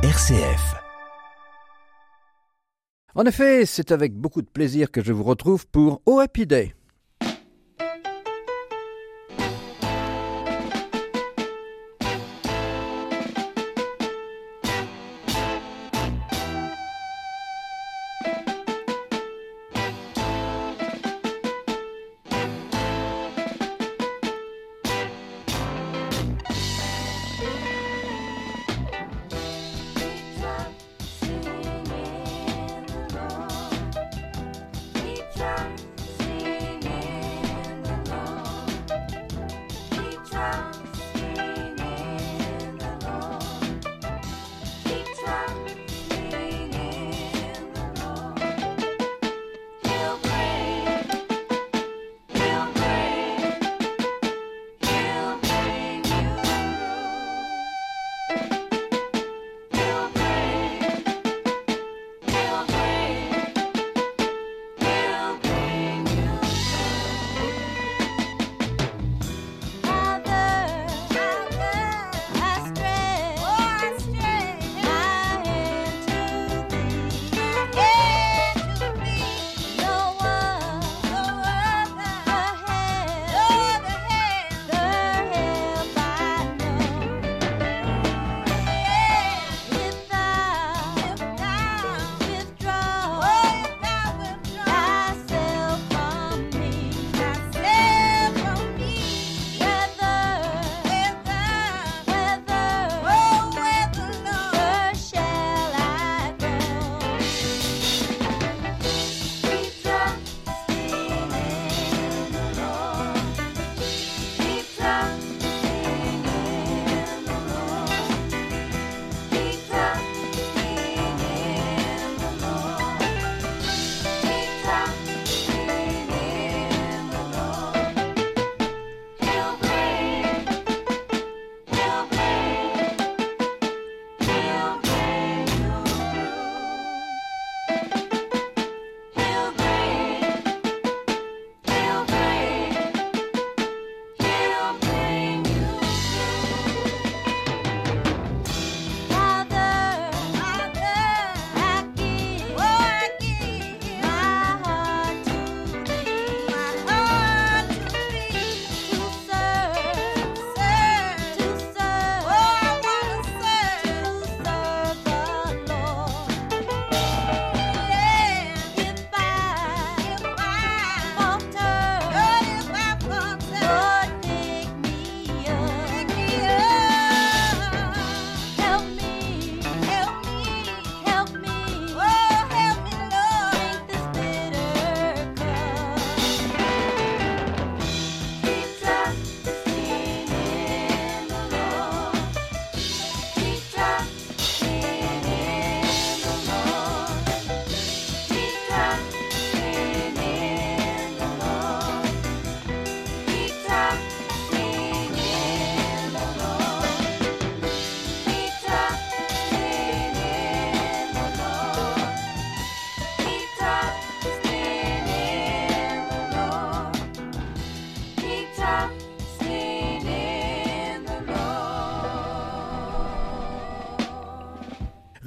RCF. En effet, c'est avec beaucoup de plaisir que je vous retrouve pour Oh Day.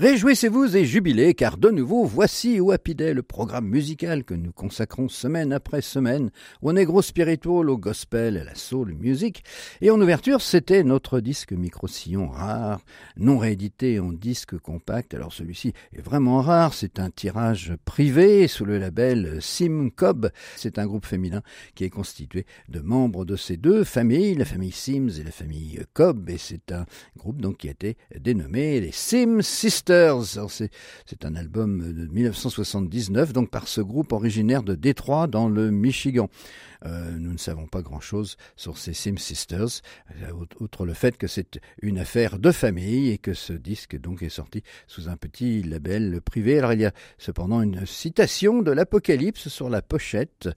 Réjouissez-vous et jubilez, car de nouveau, voici au Happy le programme musical que nous consacrons semaine après semaine au negro spiritual, au gospel à la soul music. Et en ouverture, c'était notre disque micro-sillon rare, non réédité en disque compact. Alors celui-ci est vraiment rare, c'est un tirage privé sous le label Sim Cobb. C'est un groupe féminin qui est constitué de membres de ces deux familles, la famille Sims et la famille Cobb. Et c'est un groupe donc qui a été dénommé les Sim Sisters. C'est un album de 1979, donc par ce groupe originaire de Détroit dans le Michigan. Euh, nous ne savons pas grand-chose sur ces Sim Sisters, euh, outre le fait que c'est une affaire de famille et que ce disque donc est sorti sous un petit label privé. Alors il y a cependant une citation de l'Apocalypse sur la pochette.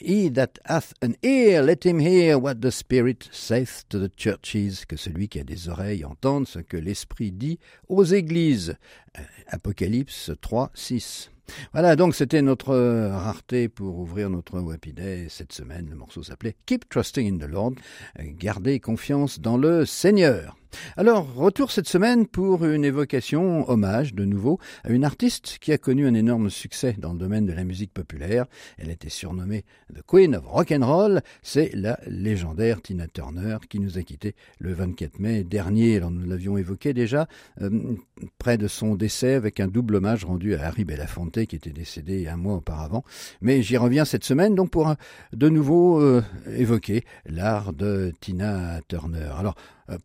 He that hath an ear, let him hear what the Spirit saith to the churches. Que celui qui a des oreilles entende ce que l'Esprit dit aux églises. Euh, Apocalypse 3, 6. Voilà, donc c'était notre euh, rareté pour ouvrir notre Happy Day cette semaine. Le morceau s'appelait Keep Trusting in the Lord, garder confiance dans le Seigneur. Alors, retour cette semaine pour une évocation, hommage de nouveau, à une artiste qui a connu un énorme succès dans le domaine de la musique populaire. Elle était surnommée The Queen of Rock and Roll. C'est la légendaire Tina Turner qui nous a quittés le 24 mai dernier. Alors, nous l'avions évoqué déjà, euh, près de son décès avec un double hommage rendu à Harry Belafonte qui était décédé un mois auparavant. Mais j'y reviens cette semaine donc pour de nouveau euh, évoquer l'art de Tina Turner. Euh,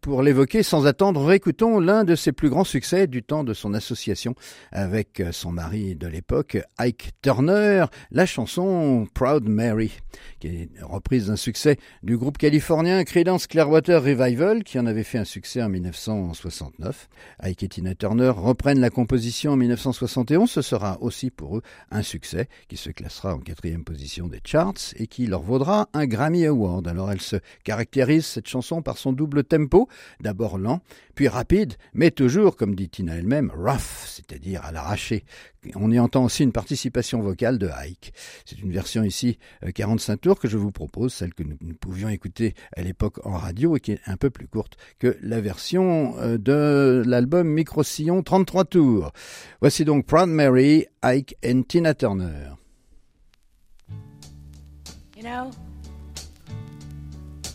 pour l'évoquer sans attendre, réécoutons l'un de ses plus grands succès du temps de son association avec euh, son mari de l'époque, Ike Turner, la chanson Proud Mary, qui est reprise d'un succès du groupe californien Creedence Clearwater Revival, qui en avait fait un succès en 1969. Ike et Tina Turner reprennent la composition en 1971. Ce sera aussi pour eux un succès qui se classera en quatrième position des charts et qui leur vaudra un Grammy Award. Alors elle se caractérise cette chanson par son double tempo d'abord lent, puis rapide, mais toujours, comme dit Tina elle-même, rough, c'est-à-dire à, l'arraché. On y entend aussi une participation vocale de Ike. C'est une version ici 45 euh, tours que je vous propose, celle que nous, pouvions écouter à l'époque en radio et qui est un peu plus courte que la version euh, de l'album Micro-Sillon 33 tours. Voici donc Proud Mary, Ike et Tina Turner.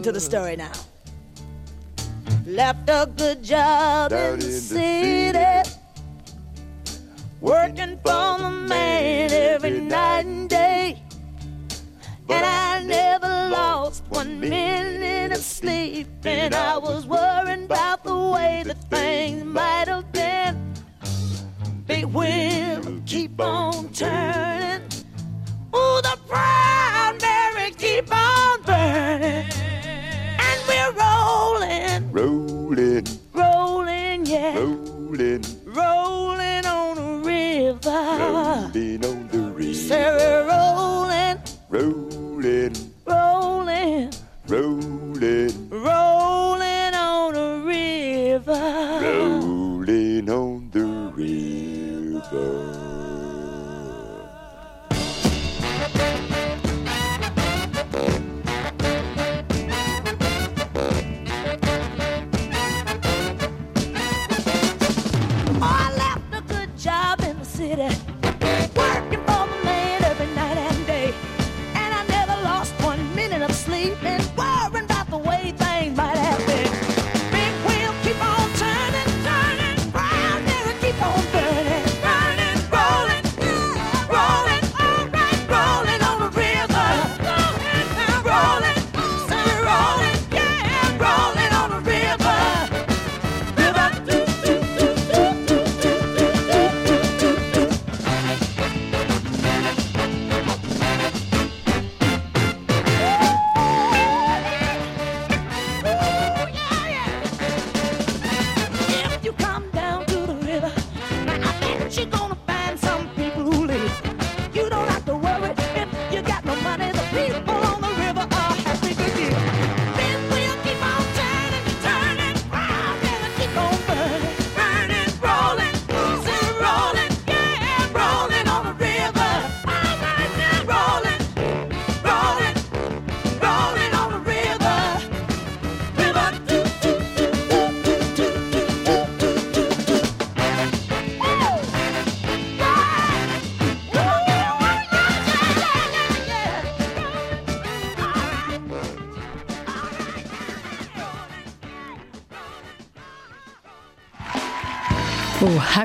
Listen to the story now. Left a good job in, the, city, city, working for the man every night and day. and I never lost one minute of sleep, and I was worrying about the way that things might have been. Big wheel keep on turning. Ooh, the proud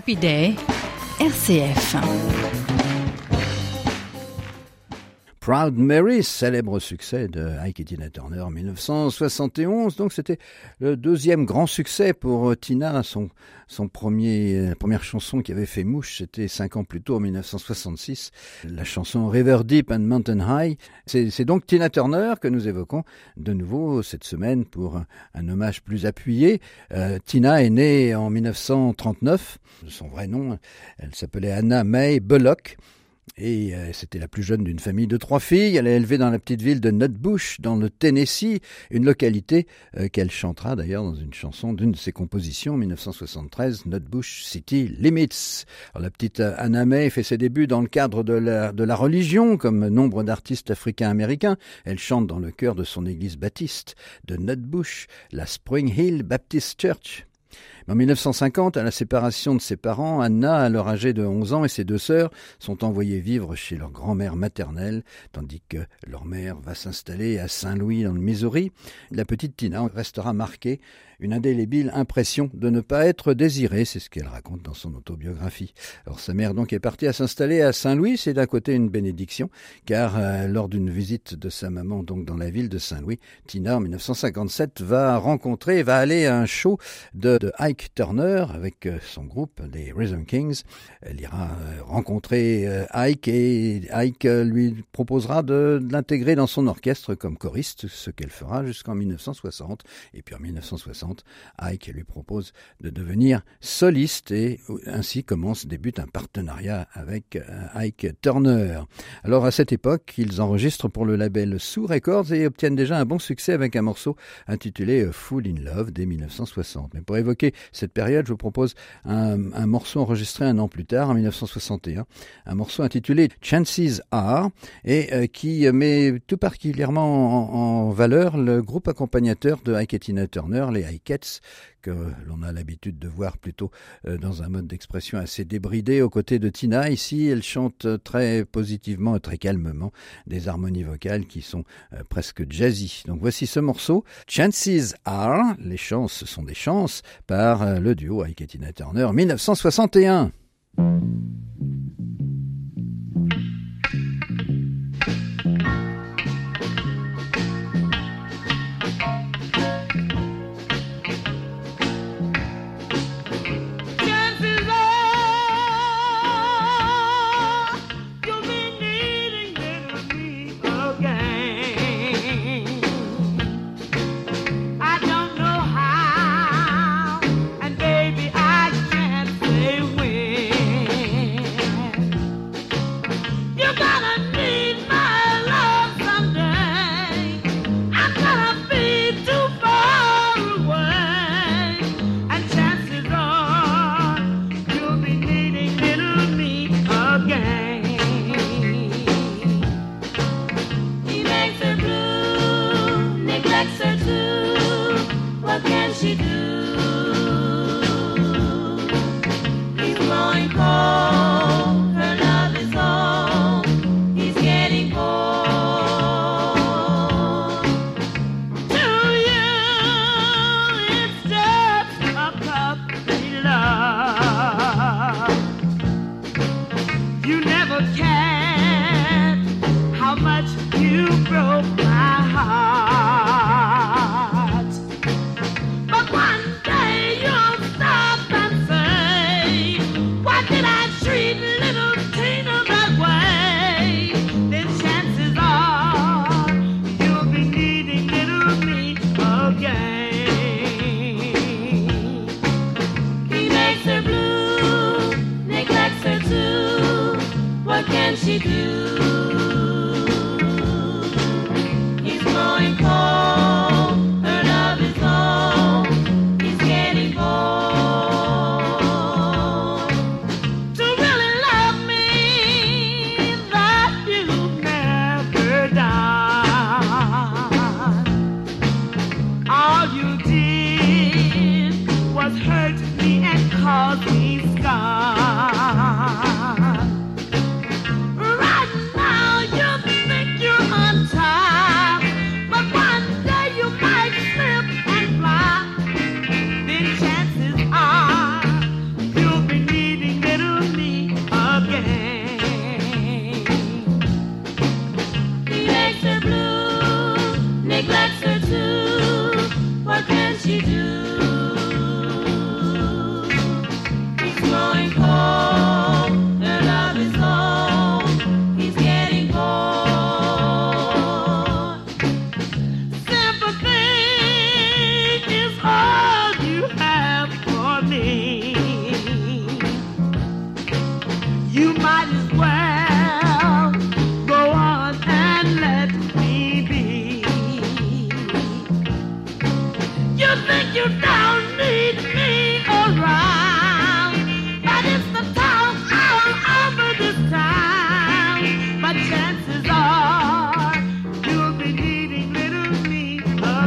Happy RCF. Proud Mary, célèbre succès de Ike et Tina Turner en 1971. Donc c'était le deuxième grand succès pour euh, Tina. Son, premier, euh, première chanson qui avait fait mouche, c'était cinq ans plus tôt en 1966. La chanson River Deep and Mountain High. C'est donc Tina Turner que nous évoquons de nouveau cette semaine pour un, hommage plus appuyé. Euh, Tina est née en 1939. Son vrai nom, elle s'appelait Anna May Bullock et euh, c'était la plus jeune d'une famille de trois filles. Elle est élevée dans la petite ville de Nutbush, dans le Tennessee, une localité euh, qu'elle chantera d'ailleurs dans une chanson d'une de ses compositions, 1973, Nutbush City Limits. la petite euh, Anna May fait ses débuts dans le cadre de la, de la religion, comme nombre d'artistes africains-américains. Elle chante dans le chœur de son église baptiste de Nutbush, la Spring Hill Baptist Church. En 1950, à la séparation de ses parents, Anna, alors âgée de 11 ans, et ses deux sœurs sont envoyées vivre chez leur grand-mère maternelle, tandis que leur mère va s'installer à Saint-Louis dans le Missouri. La petite Tina restera marquée une indélébile impression de ne pas être désirée, c'est ce qu'elle raconte dans son autobiographie. Alors sa mère donc est partie à s'installer à Saint-Louis, c'est d'un côté une bénédiction, car euh, lors d'une visite de sa maman donc dans la ville de Saint-Louis, Tina en 1957 va rencontrer, va aller à un show de, Turner avec euh, son groupe, les Rhythm Kings. Elle ira euh, rencontrer Ike et Ike lui proposera de, l'intégrer dans son orchestre comme choriste, ce qu'elle fera jusqu'en 1960. Et puis en 1960, Ike lui propose de devenir soliste et ainsi commence, débute un partenariat avec euh, Ike Turner. Alors à cette époque, ils enregistrent pour le label Sue Records et obtiennent déjà un bon succès avec un morceau intitulé euh, Full in Love dès 1960. Mais pour évoquer cette période, je vous propose un, morceau enregistré un an plus tard, en 1961, un. Morceau intitulé Chances Are et euh, qui met tout particulièrement en, valeur le groupe accompagnateur de Ike et Tina Turner, les que l'on a l'habitude de voir plutôt euh, dans un mode d'expression assez débridé aux côtés de Tina. Ici, elle chante très positivement et très calmement des harmonies vocales qui sont euh, presque jazzy. Donc voici ce morceau, Chances Are, les chances sont des chances, par euh, le duo avec Tina Turner 1961.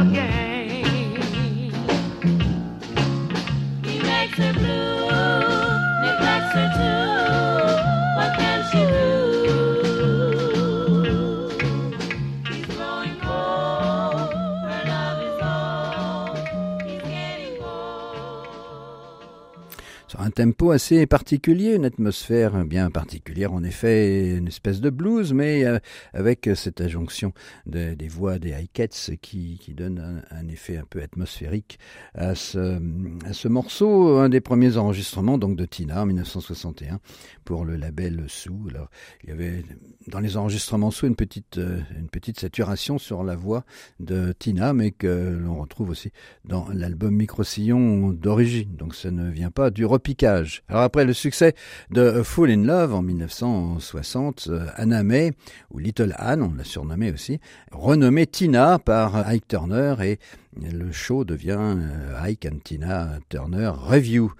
again. Tempo assez particulier, une atmosphère bien particulière, en effet, une espèce de blues, mais euh, avec cette injonction des voix des high qui, qui donne un, effet un peu atmosphérique à ce, morceau, un des premiers enregistrements donc de Tina en 1961 pour le label Sou. Il y avait dans les enregistrements Sou une petite, euh, une petite saturation sur la voix de Tina, mais que l'on retrouve aussi dans l'album Micro-Sillon d'origine. Donc ça ne vient pas du alors après le succès de Full in Love en 1960, euh, Anna May, ou Little Anne, on l'a surnommée aussi, renommée Tina par Ike Turner et le show devient euh, Ike and Tina Turner Review.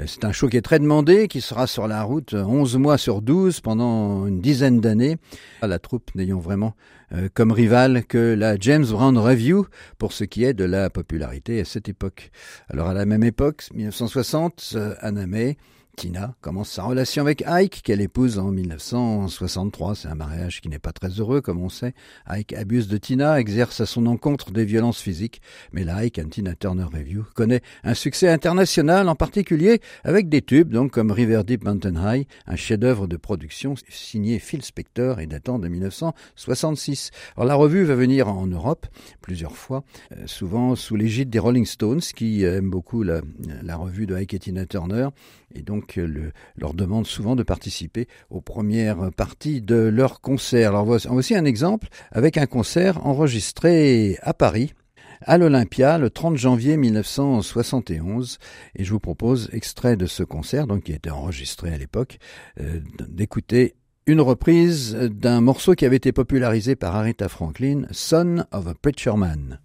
Euh, c'est un show qui est très demandé, qui sera sur la route 11 mois sur 12 pendant une dizaine d'années. La troupe n'ayant vraiment euh, comme rival que la James Brown Review pour ce qui est de la popularité à cette époque. Alors à la même époque, 1960, Anna May Tina commence sa relation avec Ike, qu'elle épouse en 1963. C'est un mariage qui n'est pas très heureux, comme on sait. Ike abuse de Tina, exerce à son encontre des violences physiques, mais la Ike and Tina Turner Review connaît un succès international, en particulier avec des tubes, donc comme River Deep Mountain High, un chef-d'œuvre de production signé Phil Spector et datant de 1966. Alors la revue va venir en Europe plusieurs fois, euh, souvent sous l'égide des Rolling Stones, qui aiment beaucoup la, la revue de Ike et Tina Turner et donc euh, leur demande souvent de participer aux premières parties de leur concert. Alors voici un exemple avec un concert enregistré à Paris à l'Olympia le 30 janvier 1971 et je vous propose extrait de ce concert donc qui été enregistré à l'époque euh, d'écouter une reprise d'un morceau qui avait été popularisé par Aretha Franklin, Son of a Preacher Man.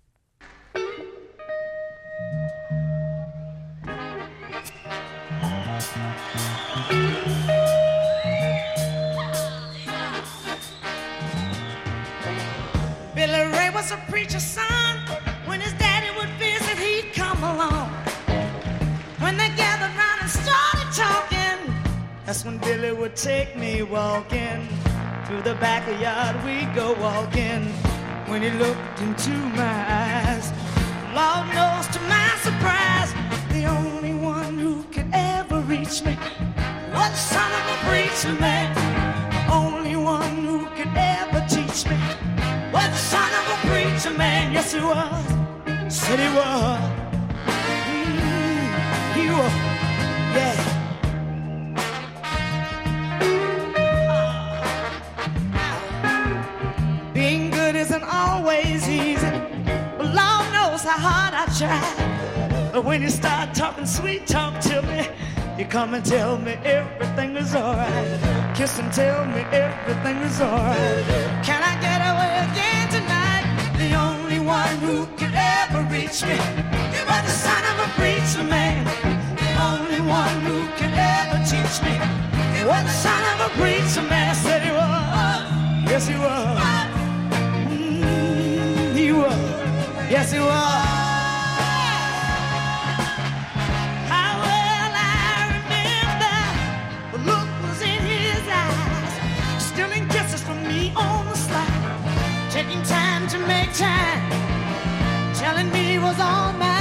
Preacher's son. When his daddy would visit, he'd come along. When they gathered round and started talking, that's when Billy would take me walking. Through the backyard, we'd go walking. When he looked into my eyes, Lord knows to my surprise, the only one who could ever reach me was son of a preacher man. The Only one who could ever teach me was son man, yes he was. Said he was. Mm, he was, yeah. Being good isn't always easy, but Lord knows how hard I try. But when you start talking sweet talk to me, you come and tell me everything is alright. Kiss and tell me everything is alright. Can I get away again one who could ever reach me. You are the son of a preacher man. The only one who could ever teach me. You are the son of a preacher man. I said he was. Yes, he was. Mm, he was. Yes, he was. How well I remember the look was in his eyes, stealing kisses from me on the taking time to make time. Telling me was all mine.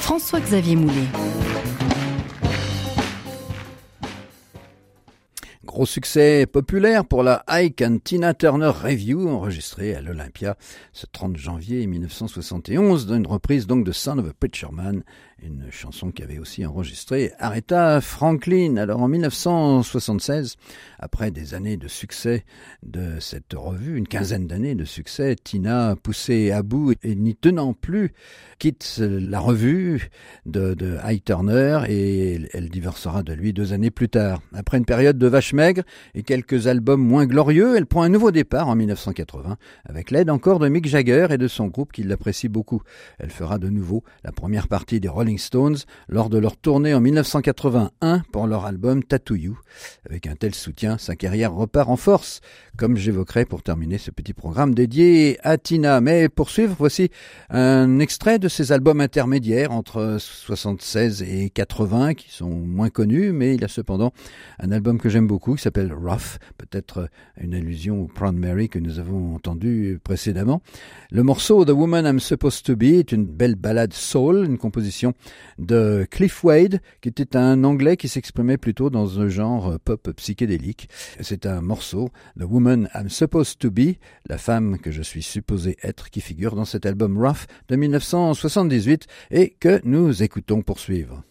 François-Xavier Moulet. Gros succès populaire pour la Ike and Tina Turner Review enregistrée à l'Olympia ce 30 janvier 1971 dans une reprise de Son of a Preacher Man une chanson qui avait aussi enregistré Aretha Franklin. Alors en 1976, après des années de succès de cette revue, une quinzaine d'années de succès, Tina, poussée à bout et n'y tenant plus, quitte la revue de, High Turner et elle divorcera de lui deux années plus tard. Après une période de vache maigre et quelques albums moins glorieux, elle prend un nouveau départ en 1980 avec l'aide encore de Mick Jagger et de son groupe qui l'apprécie beaucoup. Elle fera de nouveau la première partie des Stones lors de leur tournée en 1981 pour leur album Tattoo You. Avec un tel soutien, sa carrière repart en force, comme j'évoquerai pour terminer ce petit programme dédié à Tina. Mais pour suivre, voici un extrait de ses albums intermédiaires entre 76 et 80 qui sont moins connus, mais il a cependant un album que j'aime beaucoup qui s'appelle Rough, peut-être une allusion au Proud Mary que nous avons entendu précédemment. Le morceau The Woman I'm Supposed to Be est une belle ballade soul, une composition de Cliff Wade, qui était un anglais qui s'exprimait plutôt dans un genre pop psychédélique. C'est un morceau, The Woman I'm Supposed to Be, la femme que je suis supposé être, qui figure dans cet album Rough de 1978 et que nous écoutons poursuivre.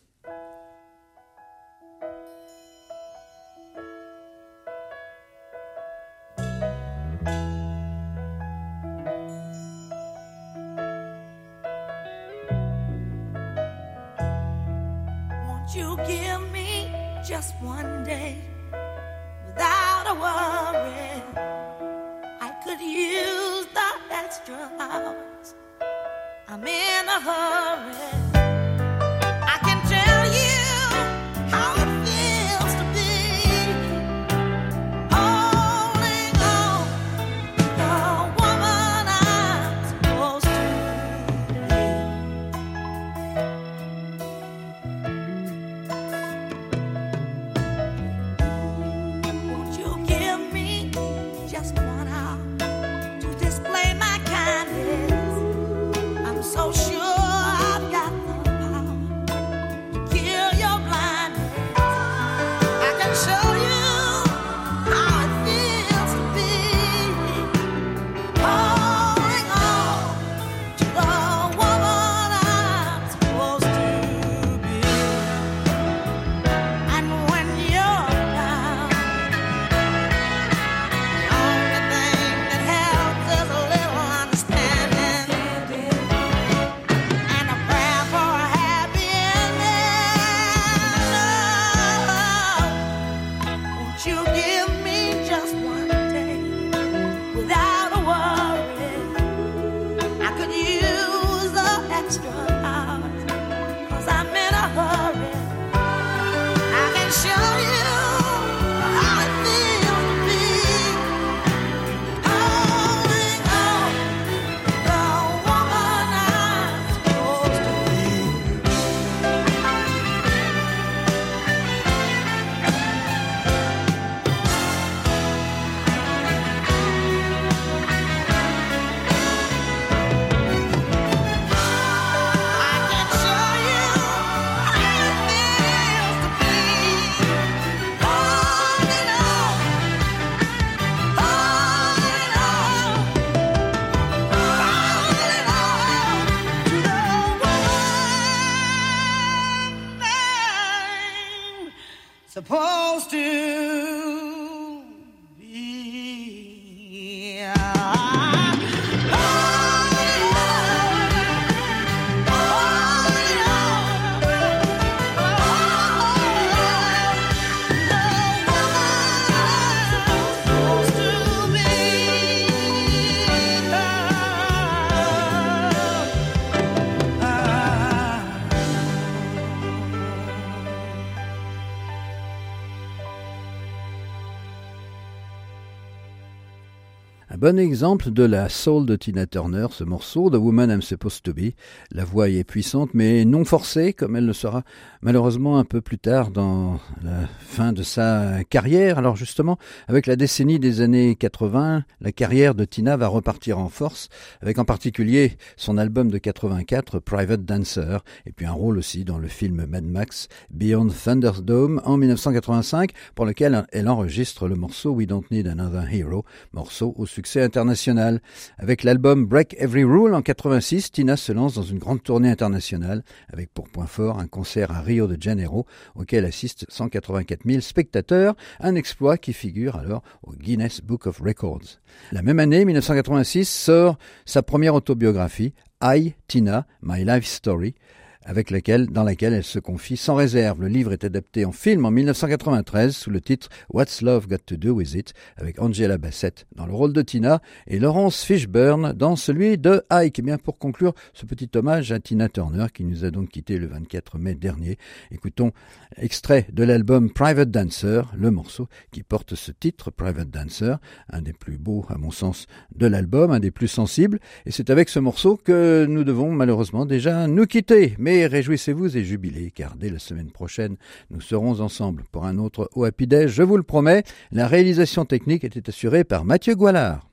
strong. Bon exemple de la soul de Tina Turner, ce morceau, The Woman I'm Supposed to Be. La voix y est puissante, mais non forcée, comme elle le sera malheureusement un peu plus tard dans la fin de sa carrière. Alors justement, avec la décennie des années 80, la carrière de Tina va repartir en force, avec en particulier son album de 84, Private Dancer, et puis un rôle aussi dans le film Mad Max, Beyond Thunderdome, en 1985, pour lequel elle enregistre le morceau We Don't Need Another Hero, morceau au succès international. Avec l'album Break Every Rule en 86, Tina se lance dans une grande tournée internationale, avec pour point fort un concert à Rio de Janeiro, auquel assistent 184 000 spectateurs, un exploit qui figure alors au Guinness Book of Records. La même année, 1986, sort sa première autobiographie, I, Tina, My Life Story, avec laquelle, dans laquelle elle se confie sans réserve. Le livre est adapté en film en 1993 sous le titre What's Love Got to Do With It, avec Angela Bassett dans le rôle de Tina et Laurence Fishburne dans celui de Ike. Et bien pour conclure ce petit hommage à Tina Turner qui nous a donc quitté le 24 mai dernier, écoutons extrait de l'album Private Dancer, le morceau qui porte ce titre, Private Dancer, un des plus beaux à mon sens de l'album, un des plus sensibles. Et c'est avec ce morceau que nous devons malheureusement déjà nous quitter. Mais réjouissez-vous et jubilez, car dès la semaine prochaine, nous serons ensemble pour un autre au Happy je vous le promets. La réalisation technique était assurée par Mathieu Goualard.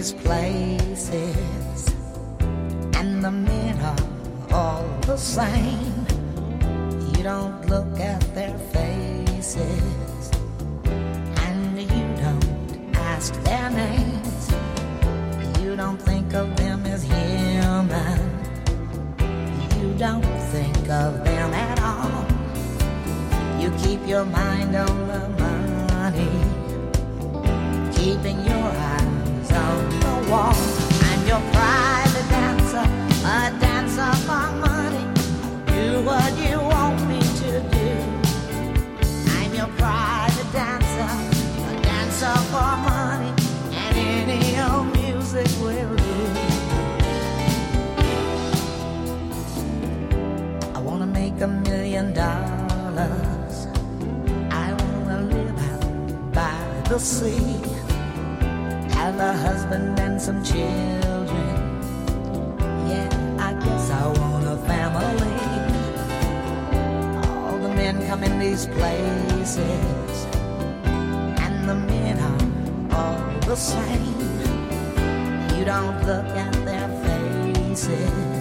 these places, and the men are all the same. You don't look asleep. Have a husband and some children. Yeah, I guess I want a family. All the men come in these places, and the men are all the same. You don't look at their faces.